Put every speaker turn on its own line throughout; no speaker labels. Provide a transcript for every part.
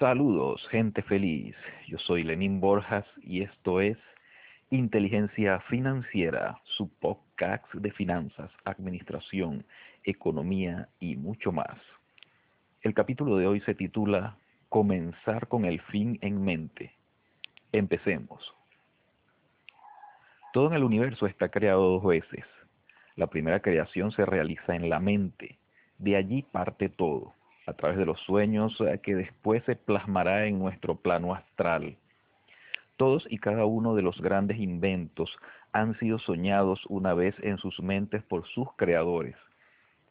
Saludos, gente feliz. Yo soy Lenín Borjas y esto es Inteligencia Financiera, su podcast de finanzas, administración, economía y mucho más. El capítulo de hoy se titula Comenzar con el fin en mente. Empecemos. Todo en el universo está creado dos veces. La primera creación se realiza en la mente. De allí parte todo a través de los sueños que después se plasmará en nuestro plano astral. Todos y cada uno de los grandes inventos han sido soñados una vez en sus mentes por sus creadores,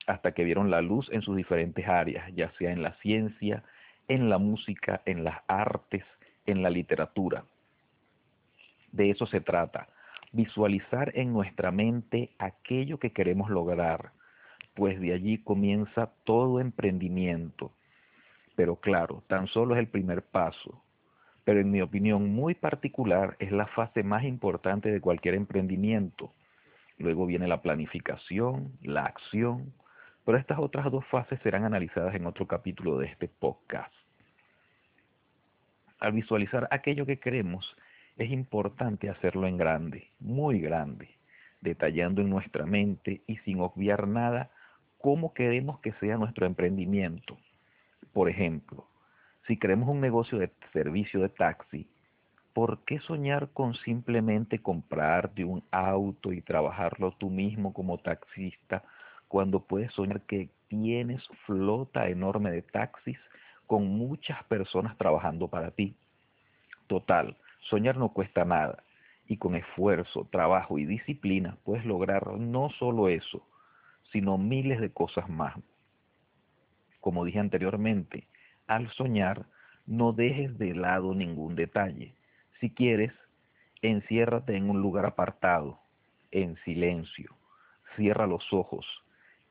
hasta que vieron la luz en sus diferentes áreas, ya sea en la ciencia, en la música, en las artes, en la literatura. De eso se trata, visualizar en nuestra mente aquello que queremos lograr, pues de allí comienza todo emprendimiento. Pero claro, tan solo es el primer paso. Pero en mi opinión muy particular es la fase más importante de cualquier emprendimiento. Luego viene la planificación, la acción, pero estas otras dos fases serán analizadas en otro capítulo de este podcast. Al visualizar aquello que queremos, es importante hacerlo en grande, muy grande, detallando en nuestra mente y sin obviar nada cómo queremos que sea nuestro emprendimiento. Por ejemplo, si queremos un negocio de servicio de taxi, ¿por qué soñar con simplemente comprarte un auto y trabajarlo tú mismo como taxista cuando puedes soñar que tienes flota enorme de taxis con muchas personas trabajando para ti? Total, soñar no cuesta nada y con esfuerzo, trabajo y disciplina puedes lograr no solo eso, sino miles de cosas más. Como dije anteriormente, al soñar, no dejes de lado ningún detalle. Si quieres, enciérrate en un lugar apartado, en silencio, cierra los ojos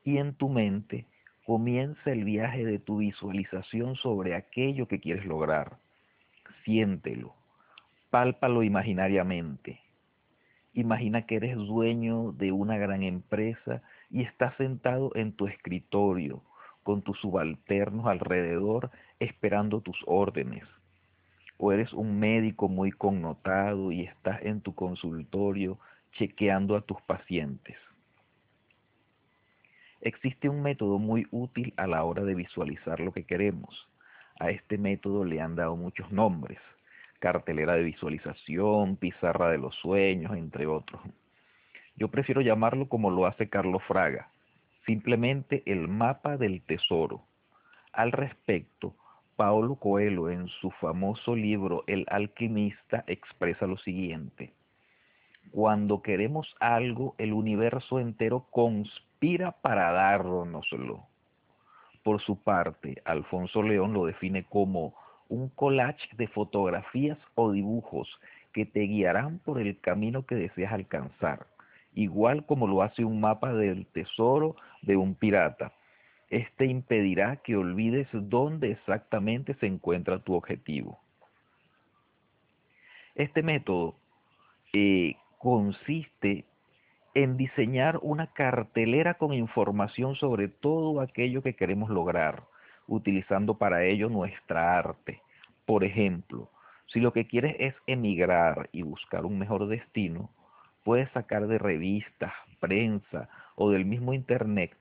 y en tu mente comienza el viaje de tu visualización sobre aquello que quieres lograr. Siéntelo, pálpalo imaginariamente. Imagina que eres dueño de una gran empresa y estás sentado en tu escritorio con tus subalternos alrededor esperando tus órdenes. O eres un médico muy connotado y estás en tu consultorio chequeando a tus pacientes. Existe un método muy útil a la hora de visualizar lo que queremos. A este método le han dado muchos nombres. Cartelera de visualización, pizarra de los sueños, entre otros. Yo prefiero llamarlo como lo hace Carlos Fraga, simplemente el mapa del tesoro. Al respecto, Paulo Coelho en su famoso libro El alquimista expresa lo siguiente. Cuando queremos algo, el universo entero conspira para dárnoslo. Por su parte, Alfonso León lo define como un collage de fotografías o dibujos que te guiarán por el camino que deseas alcanzar igual como lo hace un mapa del tesoro de un pirata. Este impedirá que olvides dónde exactamente se encuentra tu objetivo. Este método eh, consiste en diseñar una cartelera con información sobre todo aquello que queremos lograr, utilizando para ello nuestra arte. Por ejemplo, si lo que quieres es emigrar y buscar un mejor destino, Puedes sacar de revistas, prensa o del mismo internet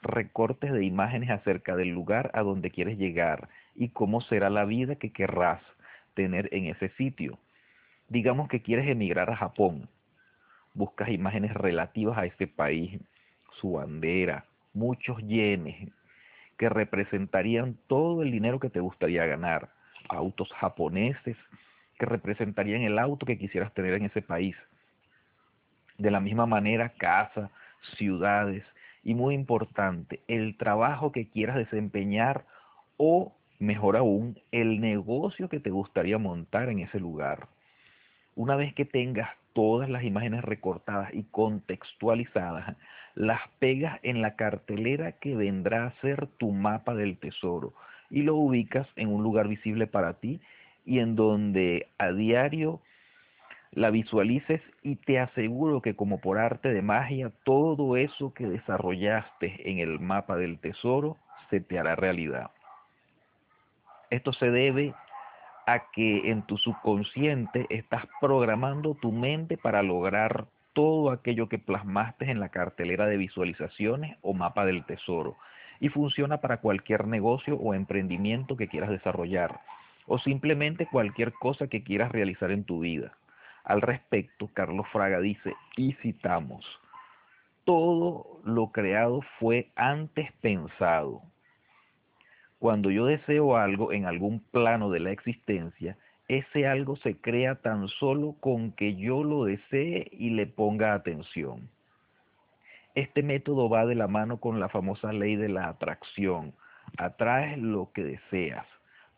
recortes de imágenes acerca del lugar a donde quieres llegar y cómo será la vida que querrás tener en ese sitio. Digamos que quieres emigrar a Japón. Buscas imágenes relativas a ese país, su bandera, muchos yenes que representarían todo el dinero que te gustaría ganar, autos japoneses que representarían el auto que quisieras tener en ese país, de la misma manera, casa, ciudades y muy importante, el trabajo que quieras desempeñar o, mejor aún, el negocio que te gustaría montar en ese lugar. Una vez que tengas todas las imágenes recortadas y contextualizadas, las pegas en la cartelera que vendrá a ser tu mapa del tesoro y lo ubicas en un lugar visible para ti y en donde a diario la visualices y te aseguro que como por arte de magia, todo eso que desarrollaste en el mapa del tesoro se te hará realidad. Esto se debe a que en tu subconsciente estás programando tu mente para lograr todo aquello que plasmaste en la cartelera de visualizaciones o mapa del tesoro y funciona para cualquier negocio o emprendimiento que quieras desarrollar o simplemente cualquier cosa que quieras realizar en tu vida. Al respecto, Carlos Fraga dice, y citamos, todo lo creado fue antes pensado. Cuando yo deseo algo en algún plano de la existencia, ese algo se crea tan solo con que yo lo desee y le ponga atención. Este método va de la mano con la famosa ley de la atracción. Atraes lo que deseas,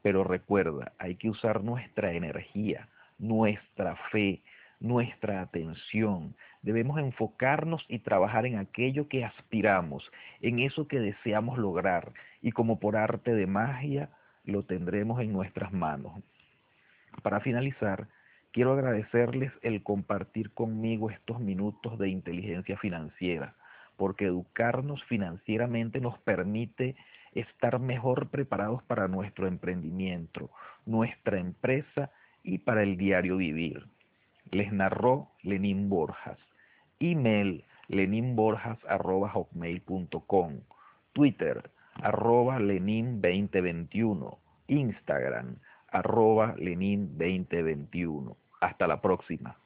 pero recuerda, hay que usar nuestra energía, nuestra fe, nuestra atención. Debemos enfocarnos y trabajar en aquello que aspiramos, en eso que deseamos lograr, y como por arte de magia lo tendremos en nuestras manos. Para finalizar, quiero agradecerles el compartir conmigo estos minutos de inteligencia financiera, porque educarnos financieramente nos permite estar mejor preparados para nuestro emprendimiento, nuestra empresa y para el diario vivir. Les narró Lenín Borjas. Email leninborjas.com. Twitter arroba Lenin2021. Instagram arroba Lenin2021. Hasta la próxima.